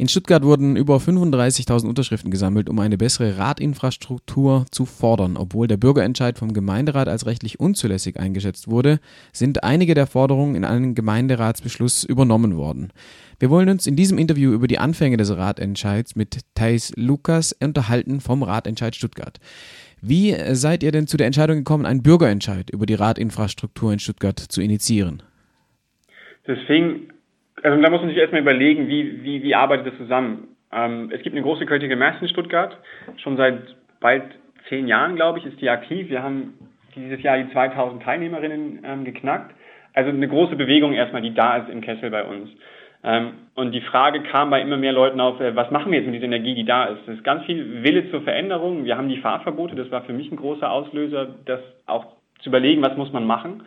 In Stuttgart wurden über 35.000 Unterschriften gesammelt, um eine bessere Radinfrastruktur zu fordern. Obwohl der Bürgerentscheid vom Gemeinderat als rechtlich unzulässig eingeschätzt wurde, sind einige der Forderungen in einen Gemeinderatsbeschluss übernommen worden. Wir wollen uns in diesem Interview über die Anfänge des Ratentscheids mit Thais Lukas unterhalten vom Ratentscheid Stuttgart. Wie seid ihr denn zu der Entscheidung gekommen, einen Bürgerentscheid über die Radinfrastruktur in Stuttgart zu initiieren? Das fing also da muss man sich erstmal überlegen, wie, wie, wie arbeitet das zusammen. Ähm, es gibt eine große Critical Mass in Stuttgart, schon seit bald zehn Jahren, glaube ich, ist die aktiv. Wir haben dieses Jahr die 2000 Teilnehmerinnen ähm, geknackt. Also eine große Bewegung erstmal, die da ist im Kessel bei uns. Ähm, und die Frage kam bei immer mehr Leuten auf, äh, was machen wir jetzt mit dieser Energie, die da ist? Es ist ganz viel Wille zur Veränderung. Wir haben die Fahrverbote, das war für mich ein großer Auslöser, das auch zu überlegen, was muss man machen.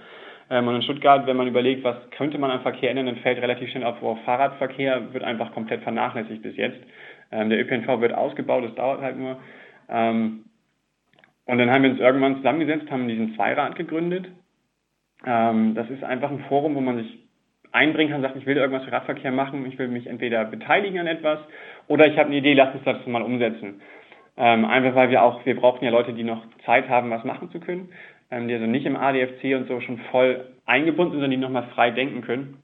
Ähm, und in Stuttgart, wenn man überlegt, was könnte man am Verkehr ändern, dann fällt relativ schnell auf, wo Fahrradverkehr wird einfach komplett vernachlässigt bis jetzt. Ähm, der ÖPNV wird ausgebaut, das dauert halt nur. Ähm, und dann haben wir uns irgendwann zusammengesetzt, haben diesen Zweirad gegründet. das ist einfach ein Forum, wo man sich einbringen kann, sagt, ich will irgendwas für Radverkehr machen, ich will mich entweder beteiligen an etwas oder ich habe eine Idee, lass uns das mal umsetzen. einfach weil wir auch, wir brauchen ja Leute, die noch Zeit haben, was machen zu können ähm, die also nicht im ADFC und so schon voll eingebunden sind, sondern die nochmal frei denken können.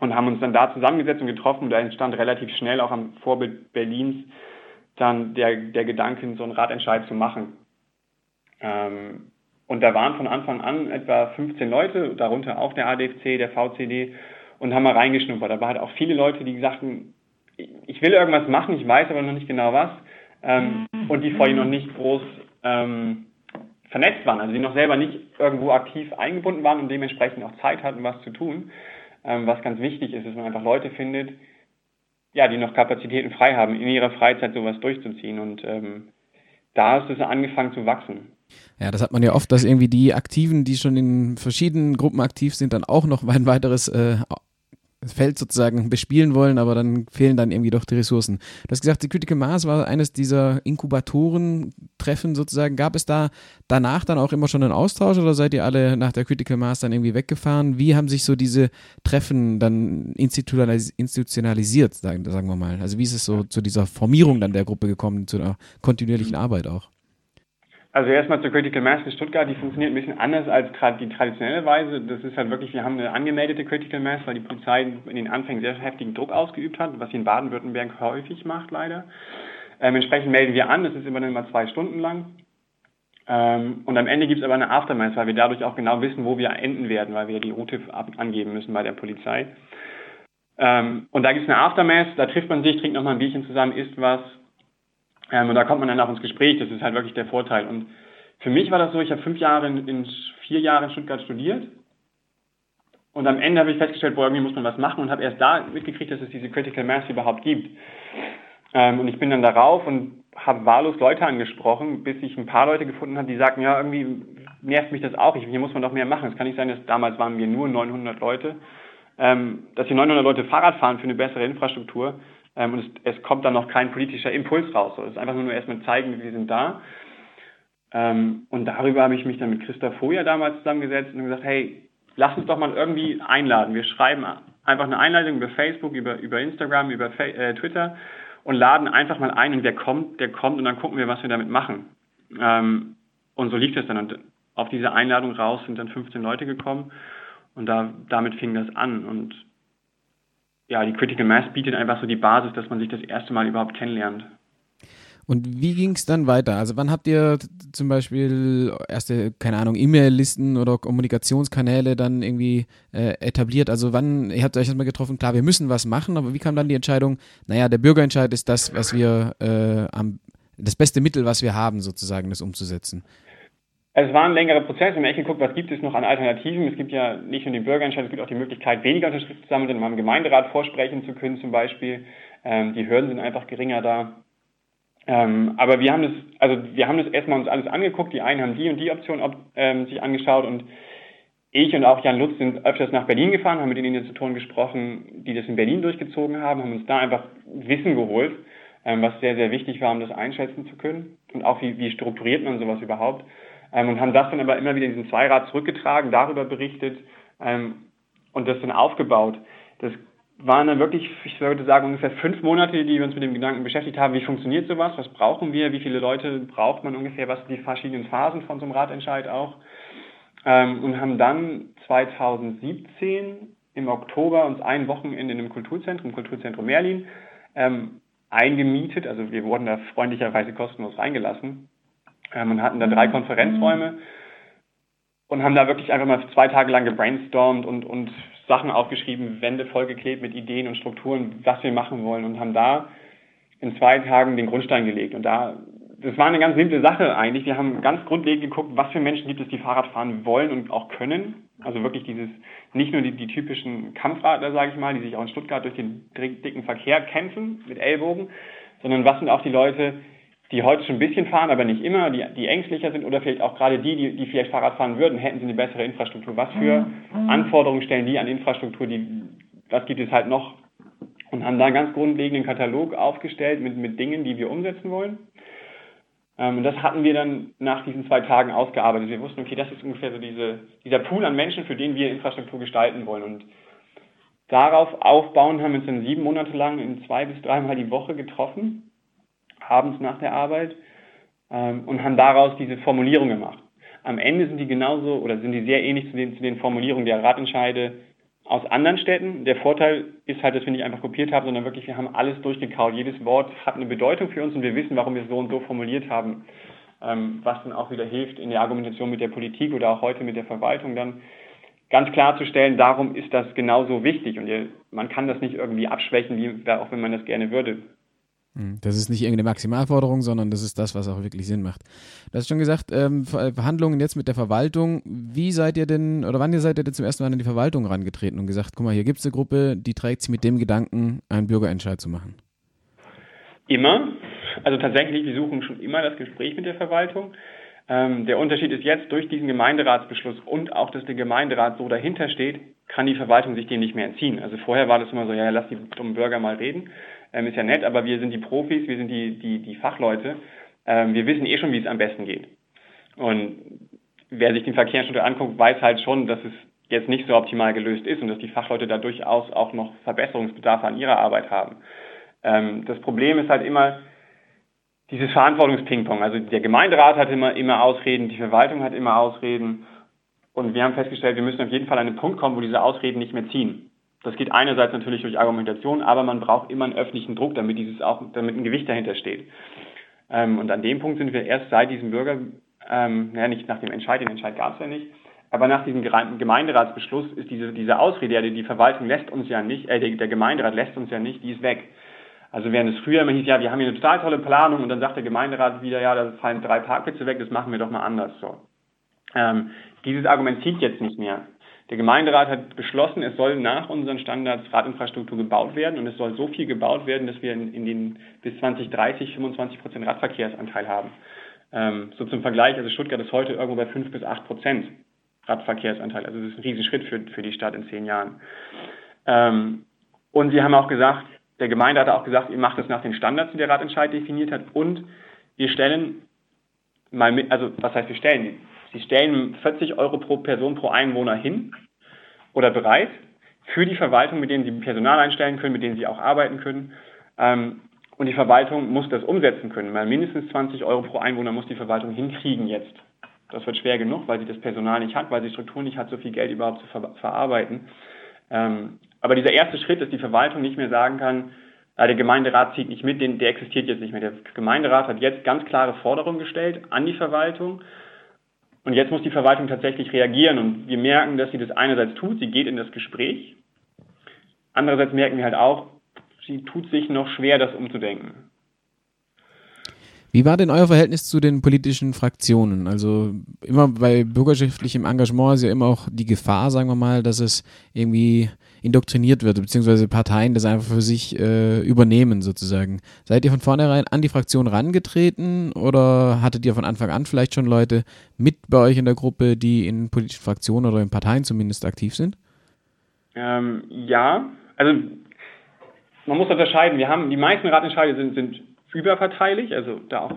Und haben uns dann da zusammengesetzt und getroffen. Und da entstand relativ schnell auch am Vorbild Berlins dann der, der Gedanke, so einen Ratentscheid zu machen. Ähm, und da waren von Anfang an etwa 15 Leute, darunter auch der ADFC, der VCD, und haben mal reingeschnuppert. Da waren halt auch viele Leute, die sagten, ich will irgendwas machen, ich weiß aber noch nicht genau was. Ähm, und die vorhin noch nicht groß ähm, vernetzt waren, also die noch selber nicht irgendwo aktiv eingebunden waren und dementsprechend auch Zeit hatten, was zu tun. Ähm, was ganz wichtig ist, dass man einfach Leute findet, ja, die noch Kapazitäten frei haben, in ihrer Freizeit sowas durchzuziehen. Und ähm, da ist es angefangen zu wachsen. Ja, das hat man ja oft, dass irgendwie die Aktiven, die schon in verschiedenen Gruppen aktiv sind, dann auch noch ein weiteres äh, Feld sozusagen bespielen wollen, aber dann fehlen dann irgendwie doch die Ressourcen. Du hast gesagt, die Critical Mass war eines dieser Inkubatoren-Treffen sozusagen. Gab es da danach dann auch immer schon einen Austausch oder seid ihr alle nach der Critical Mass dann irgendwie weggefahren? Wie haben sich so diese Treffen dann institutionalisiert, sagen, sagen wir mal? Also wie ist es so zu dieser Formierung dann der Gruppe gekommen, zu einer kontinuierlichen Arbeit auch? Also erstmal zur Critical Mass in Stuttgart, die funktioniert ein bisschen anders als die traditionelle Weise. Das ist halt wirklich, wir haben eine angemeldete Critical Mass, weil die Polizei in den Anfängen sehr heftigen Druck ausgeübt hat, was sie in Baden-Württemberg häufig macht, leider. Ähm, entsprechend melden wir an, das ist immer dann mal zwei Stunden lang. Ähm, und am Ende gibt es aber eine Aftermath, weil wir dadurch auch genau wissen, wo wir enden werden, weil wir die Route angeben müssen bei der Polizei. Ähm, und da gibt es eine Aftermath, da trifft man sich, trinkt nochmal ein Bierchen zusammen, isst was, ähm, und da kommt man dann auch ins Gespräch, das ist halt wirklich der Vorteil. Und für mich war das so, ich habe fünf Jahre in, in vier Jahren in Stuttgart studiert. Und am Ende habe ich festgestellt, boah, irgendwie muss man was machen und habe erst da mitgekriegt, dass es diese Critical Mass überhaupt gibt. Ähm, und ich bin dann darauf und habe wahllos Leute angesprochen, bis ich ein paar Leute gefunden habe, die sagten, ja, irgendwie nervt mich das auch, ich, hier muss man doch mehr machen. Es kann nicht sein, dass damals waren wir nur 900 Leute, ähm, dass hier 900 Leute Fahrrad fahren für eine bessere Infrastruktur ähm, und es, es, kommt dann noch kein politischer Impuls raus. So, es ist einfach nur erstmal zeigen, wir sind da. Ähm, und darüber habe ich mich dann mit Christa Foja damals zusammengesetzt und gesagt, hey, lass uns doch mal irgendwie einladen. Wir schreiben einfach eine Einladung über Facebook, über, über Instagram, über Fa äh, Twitter und laden einfach mal ein und wer kommt, der kommt und dann gucken wir, was wir damit machen. Ähm, und so lief das dann. Und auf diese Einladung raus sind dann 15 Leute gekommen und da, damit fing das an. Und ja, die Critical Mass bietet einfach so die Basis, dass man sich das erste Mal überhaupt kennenlernt. Und wie ging es dann weiter? Also wann habt ihr zum Beispiel erste, keine Ahnung, E-Mail-Listen oder Kommunikationskanäle dann irgendwie äh, etabliert? Also wann, ihr habt euch erstmal getroffen, klar, wir müssen was machen, aber wie kam dann die Entscheidung, naja, der Bürgerentscheid ist das, was wir äh, am, das beste Mittel, was wir haben, sozusagen, das umzusetzen? Es war ein längerer Prozess. Wir haben echt geguckt, was gibt es noch an Alternativen. Es gibt ja nicht nur den Bürgerentscheid, es gibt auch die Möglichkeit, weniger Unterschriften zu sammeln, um am Gemeinderat vorsprechen zu können zum Beispiel. Ähm, die Hürden sind einfach geringer da. Ähm, aber wir haben das, also wir haben das erstmal uns alles angeguckt. Die einen haben die und die Option ob, ähm, sich angeschaut und ich und auch Jan Lutz sind öfters nach Berlin gefahren, haben mit den Initiatoren gesprochen, die das in Berlin durchgezogen haben, haben uns da einfach Wissen geholt, ähm, was sehr, sehr wichtig war, um das einschätzen zu können und auch wie, wie strukturiert man sowas überhaupt und haben das dann aber immer wieder in diesen Zweirad zurückgetragen, darüber berichtet ähm, und das dann aufgebaut. Das waren dann wirklich, ich würde sagen, ungefähr fünf Monate, die wir uns mit dem Gedanken beschäftigt haben, wie funktioniert sowas, was brauchen wir, wie viele Leute braucht man ungefähr, was sind die verschiedenen Phasen von so einem Ratentscheid auch. Ähm, und haben dann 2017 im Oktober uns ein Wochenende in einem Kulturzentrum, Kulturzentrum Merlin, ähm, eingemietet. Also wir wurden da freundlicherweise kostenlos reingelassen ähm, und hatten da drei mhm. Konferenzräume und haben da wirklich einfach mal zwei Tage lang gebrainstormt und, und Sachen aufgeschrieben, Wände vollgeklebt mit Ideen und Strukturen, was wir machen wollen und haben da in zwei Tagen den Grundstein gelegt. Und da, das war eine ganz simple Sache eigentlich. Wir haben ganz grundlegend geguckt, was für Menschen gibt es, die Fahrrad fahren wollen und auch können. Also wirklich dieses, nicht nur die, die typischen Kampfradler, sage ich mal, die sich auch in Stuttgart durch den dicken Verkehr kämpfen mit Ellbogen, sondern was sind auch die Leute, die heute schon ein bisschen fahren, aber nicht immer, die, die ängstlicher sind oder vielleicht auch gerade die, die, die vielleicht Fahrrad fahren würden, hätten sie eine bessere Infrastruktur. Was für mhm. Anforderungen stellen die an Infrastruktur, die, was gibt es halt noch? Und haben da einen ganz grundlegenden Katalog aufgestellt mit, mit Dingen, die wir umsetzen wollen. Ähm, und das hatten wir dann nach diesen zwei Tagen ausgearbeitet. Wir wussten, okay, das ist ungefähr so diese, dieser Pool an Menschen, für den wir Infrastruktur gestalten wollen. Und darauf aufbauen haben wir uns dann sieben Monate lang in zwei bis dreimal die Woche getroffen abends nach der Arbeit ähm, und haben daraus diese Formulierung gemacht. Am Ende sind die genauso oder sind die sehr ähnlich zu den, zu den Formulierungen der Ratentscheide aus anderen Städten. Der Vorteil ist halt, dass wir nicht einfach kopiert haben, sondern wirklich, wir haben alles durchgekaut. Jedes Wort hat eine Bedeutung für uns und wir wissen, warum wir es so und so formuliert haben. Ähm, was dann auch wieder hilft in der Argumentation mit der Politik oder auch heute mit der Verwaltung dann ganz klarzustellen, darum ist das genauso wichtig und man kann das nicht irgendwie abschwächen, wie, auch wenn man das gerne würde. Hm, das ist nicht irgendeine Maximalforderung, sondern das ist das, was auch wirklich Sinn macht. Du hast schon gesagt, ähm, Verhandlungen jetzt mit der Verwaltung. Wie seid ihr denn, oder wann seid ihr denn zum ersten Mal an die Verwaltung herangetreten und gesagt, guck mal, hier gibt es eine Gruppe, die trägt sich mit dem Gedanken, einen Bürgerentscheid zu machen? Immer. Also tatsächlich, wir suchen schon immer das Gespräch mit der Verwaltung. Ähm, der Unterschied ist jetzt, durch diesen Gemeinderatsbeschluss und auch, dass der Gemeinderat so dahinter steht, kann die Verwaltung sich den nicht mehr entziehen. Also vorher war das immer so, ja, lass die dummen Bürger mal reden ähm, ist ja nett, aber wir sind die Profis, wir sind die, die, die Fachleute. Ähm, wir wissen eh schon, wie es am besten geht. Und wer sich den Verkehrsstudie anguckt, weiß halt schon, dass es jetzt nicht so optimal gelöst ist und dass die Fachleute da durchaus auch noch Verbesserungsbedarf an ihrer Arbeit haben. Ähm, das Problem ist halt immer dieses Verantwortungspingpong. Also der Gemeinderat hat immer, immer Ausreden, die Verwaltung hat immer Ausreden. Und wir haben festgestellt, wir müssen auf jeden Fall an einen Punkt kommen, wo diese Ausreden nicht mehr ziehen. Das geht einerseits natürlich durch Argumentation, aber man braucht immer einen öffentlichen Druck, damit dieses auch, damit ein Gewicht dahinter steht. Ähm, und an dem Punkt sind wir erst seit diesem Bürger, ähm, naja, nicht nach dem Entscheid, den Entscheid gab es ja nicht, aber nach diesem Gemeinderatsbeschluss ist diese, diese Ausrede, die, die Verwaltung lässt uns ja nicht, äh, der, der Gemeinderat lässt uns ja nicht, die ist weg. Also während es früher immer hieß, ja, wir haben hier eine total tolle Planung und dann sagt der Gemeinderat wieder, ja, da fallen drei Parkplätze weg, das machen wir doch mal anders so. Ähm, dieses Argument zieht jetzt nicht mehr. Der Gemeinderat hat beschlossen, es soll nach unseren Standards Radinfrastruktur gebaut werden und es soll so viel gebaut werden, dass wir in, in den bis 2030 25 Prozent Radverkehrsanteil haben. Ähm, so zum Vergleich, also Stuttgart ist heute irgendwo bei 5 bis 8 Prozent Radverkehrsanteil. Also das ist ein Riesenschritt für, für die Stadt in zehn Jahren. Ähm, und sie haben auch gesagt, der Gemeinde hat auch gesagt, ihr macht es nach den Standards, die der Ratentscheid definiert hat und wir stellen mal mit, also was heißt wir stellen? Sie stellen 40 Euro pro Person pro Einwohner hin oder bereit für die Verwaltung, mit denen Sie Personal einstellen können, mit denen Sie auch arbeiten können. Ähm, und die Verwaltung muss das umsetzen können, weil mindestens 20 Euro pro Einwohner muss die Verwaltung hinkriegen jetzt. Das wird schwer genug, weil sie das Personal nicht hat, weil sie Strukturen nicht hat, so viel Geld überhaupt zu ver verarbeiten. Ähm, aber dieser erste Schritt, dass die Verwaltung nicht mehr sagen kann, der Gemeinderat zieht nicht mit, der existiert jetzt nicht mehr. Der Gemeinderat hat jetzt ganz klare Forderungen gestellt an die Verwaltung und jetzt muss die Verwaltung tatsächlich reagieren und wir merken, dass sie das einerseits tut, sie geht in das Gespräch. Andererseits merken wir halt auch, sie tut sich noch schwer, das umzudenken. Wie war denn euer Verhältnis zu den politischen Fraktionen? Also immer bei bürgerschaftlichem Engagement ist ja immer auch die Gefahr, sagen wir mal, dass es irgendwie indoktriniert wird, beziehungsweise Parteien das einfach für sich äh, übernehmen sozusagen. Seid ihr von vornherein an die Fraktion rangetreten oder hattet ihr von Anfang an vielleicht schon Leute mit bei euch in der Gruppe, die in politischen Fraktionen oder in Parteien zumindest aktiv sind? Ähm, ja, also man muss unterscheiden. Wir haben die meisten Ratentscheide sind, sind überparteilich, also da auch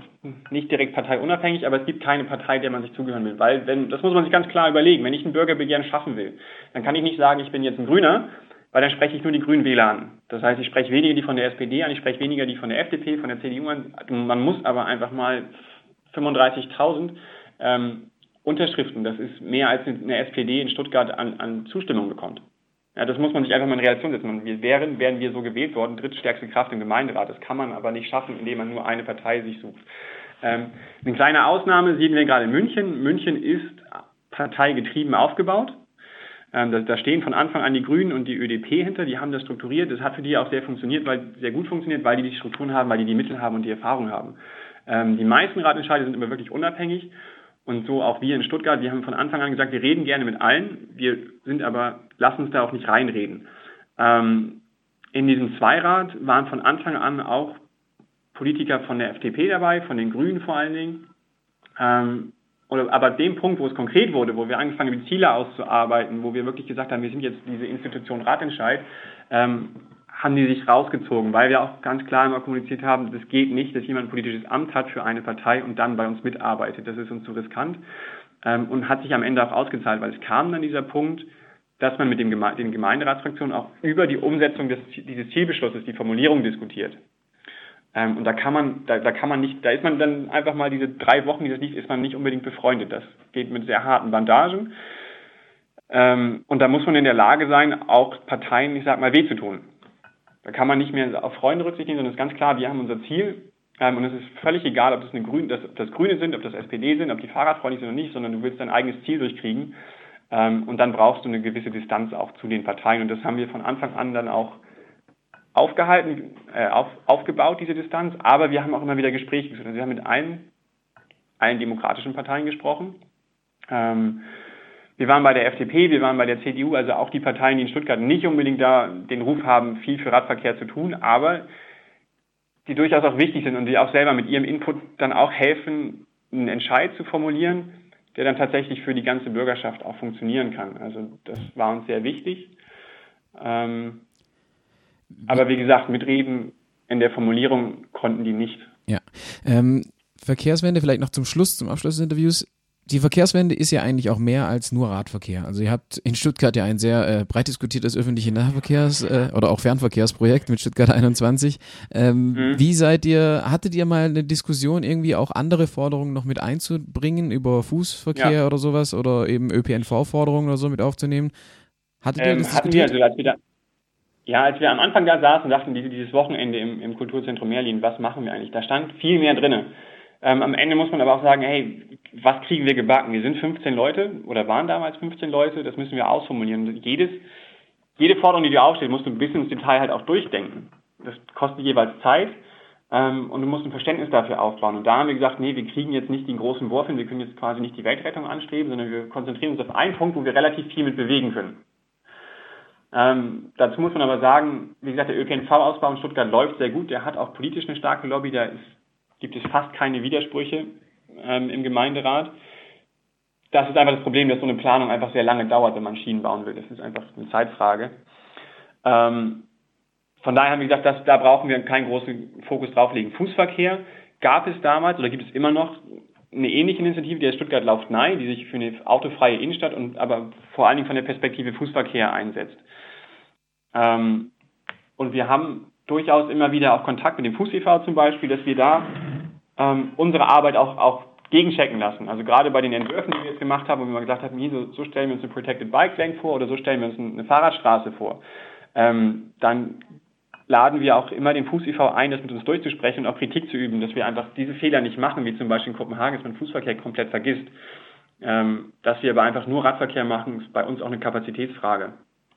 nicht direkt parteiunabhängig, aber es gibt keine Partei, der man sich zugehören will, weil wenn, das muss man sich ganz klar überlegen, wenn ich ein Bürgerbegehren schaffen will, dann kann ich nicht sagen, ich bin jetzt ein Grüner, weil dann spreche ich nur die Grünen Wähler an. Das heißt, ich spreche weniger die von der SPD an, ich spreche weniger die von der FDP, von der CDU an. Man muss aber einfach mal 35.000 ähm, Unterschriften, das ist mehr als eine SPD in Stuttgart an, an Zustimmung bekommt. Ja, das muss man sich einfach mal in Relation setzen. Wir wären, wären wir so gewählt worden, drittstärkste Kraft im Gemeinderat. Das kann man aber nicht schaffen, indem man nur eine Partei sich sucht. Ähm, eine kleine Ausnahme sehen wir gerade in München. München ist parteigetrieben aufgebaut. Ähm, da, da, stehen von Anfang an die Grünen und die ÖDP hinter, die haben das strukturiert. Das hat für die auch sehr funktioniert, weil sehr gut funktioniert, weil die die Strukturen haben, weil die die Mittel haben und die Erfahrung haben. Ähm, die meisten Ratentscheide sind immer wirklich unabhängig und so auch wir in Stuttgart. Wir haben von Anfang an gesagt, wir reden gerne mit allen, wir sind aber, lass uns da auch nicht reinreden. Ähm, in diesem Zweirat waren von Anfang an auch Politiker von der FDP dabei, von den Grünen vor allen Dingen. Ähm, oder, aber dem Punkt, wo es konkret wurde, wo wir angefangen haben, Ziele auszuarbeiten, wo wir wirklich gesagt haben, wir sind jetzt diese Institution Ratentscheid, ähm, haben die sich rausgezogen, weil wir auch ganz klar immer kommuniziert haben, das geht nicht, dass jemand ein politisches Amt hat für eine Partei und dann bei uns mitarbeitet. Das ist uns zu riskant ähm, und hat sich am Ende auch ausgezahlt, weil es kam dann dieser Punkt, dass man mit dem Geme den Gemeinderatsfraktionen auch über die Umsetzung des, dieses Zielbeschlusses, die Formulierung diskutiert. Ähm, und da kann man, da, da kann man nicht, da ist man dann einfach mal diese drei Wochen, die das liegt, ist man nicht unbedingt befreundet. Das geht mit sehr harten Bandagen. Ähm, und da muss man in der Lage sein, auch Parteien, ich sag mal, weh zu tun. Da kann man nicht mehr auf Freunde Rücksicht nehmen, sondern es ist ganz klar, wir haben unser Ziel. Ähm, und es ist völlig egal, ob das, eine Grün, das, ob das Grüne sind, ob das SPD sind, ob die fahrradfreundlich sind oder nicht, sondern du willst dein eigenes Ziel durchkriegen. Ähm, und dann brauchst du eine gewisse Distanz auch zu den Parteien. Und das haben wir von Anfang an dann auch aufgehalten, äh, auf, aufgebaut, diese Distanz, aber wir haben auch immer wieder Gespräche geführt. Also wir haben mit allen, allen demokratischen Parteien gesprochen. Ähm, wir waren bei der FDP, wir waren bei der CDU, also auch die Parteien, die in Stuttgart nicht unbedingt da den Ruf haben, viel für Radverkehr zu tun, aber die durchaus auch wichtig sind und die auch selber mit ihrem Input dann auch helfen, einen Entscheid zu formulieren, der dann tatsächlich für die ganze Bürgerschaft auch funktionieren kann. Also das war uns sehr wichtig. Ähm, aber wie gesagt, mitreden in der Formulierung konnten die nicht. Ja. Ähm, Verkehrswende, vielleicht noch zum Schluss, zum Abschluss des Interviews. Die Verkehrswende ist ja eigentlich auch mehr als nur Radverkehr. Also ihr habt in Stuttgart ja ein sehr äh, breit diskutiertes öffentliche Nahverkehrs- äh, oder auch Fernverkehrsprojekt mit Stuttgart 21. Ähm, mhm. Wie seid ihr, hattet ihr mal eine Diskussion, irgendwie auch andere Forderungen noch mit einzubringen über Fußverkehr ja. oder sowas oder eben ÖPNV-Forderungen oder so mit aufzunehmen? Hattet ihr ähm, das diskutiert? Wir, also als wir da ja, als wir am Anfang da saßen und dachten, dieses Wochenende im, im Kulturzentrum Merlin, was machen wir eigentlich? Da stand viel mehr drin. Ähm, am Ende muss man aber auch sagen, hey, was kriegen wir gebacken? Wir sind 15 Leute oder waren damals 15 Leute, das müssen wir ausformulieren. Jedes, jede Forderung, die dir aufsteht, musst du ein bisschen ins Detail halt auch durchdenken. Das kostet jeweils Zeit ähm, und du musst ein Verständnis dafür aufbauen. Und da haben wir gesagt, nee, wir kriegen jetzt nicht den großen Wurf hin, wir können jetzt quasi nicht die Weltrettung anstreben, sondern wir konzentrieren uns auf einen Punkt, wo wir relativ viel mit bewegen können. Ähm, dazu muss man aber sagen, wie gesagt, der ÖPNV-Ausbau in Stuttgart läuft sehr gut. Der hat auch politisch eine starke Lobby. Da ist, gibt es fast keine Widersprüche ähm, im Gemeinderat. Das ist einfach das Problem, dass so eine Planung einfach sehr lange dauert, wenn man Schienen bauen will. Das ist einfach eine Zeitfrage. Ähm, von daher haben wir gesagt, dass, da brauchen wir keinen großen Fokus drauf legen. Fußverkehr gab es damals oder gibt es immer noch eine ähnliche Initiative, die der Stuttgart Lauft Nein, die sich für eine autofreie Innenstadt und aber vor allen Dingen von der Perspektive Fußverkehr einsetzt. Ähm, und wir haben durchaus immer wieder auch Kontakt mit dem Fuß e.V. zum Beispiel, dass wir da ähm, unsere Arbeit auch, auch gegenchecken lassen. Also gerade bei den Entwürfen, die wir jetzt gemacht haben, wo wir mal gesagt haben, hier, so, so stellen wir uns eine Protected Bike Lane vor oder so stellen wir uns eine Fahrradstraße vor. Ähm, dann laden wir auch immer den Fuß e.V. ein, das mit uns durchzusprechen und auch Kritik zu üben, dass wir einfach diese Fehler nicht machen, wie zum Beispiel in Kopenhagen, dass man Fußverkehr komplett vergisst. Ähm, dass wir aber einfach nur Radverkehr machen, ist bei uns auch eine Kapazitätsfrage.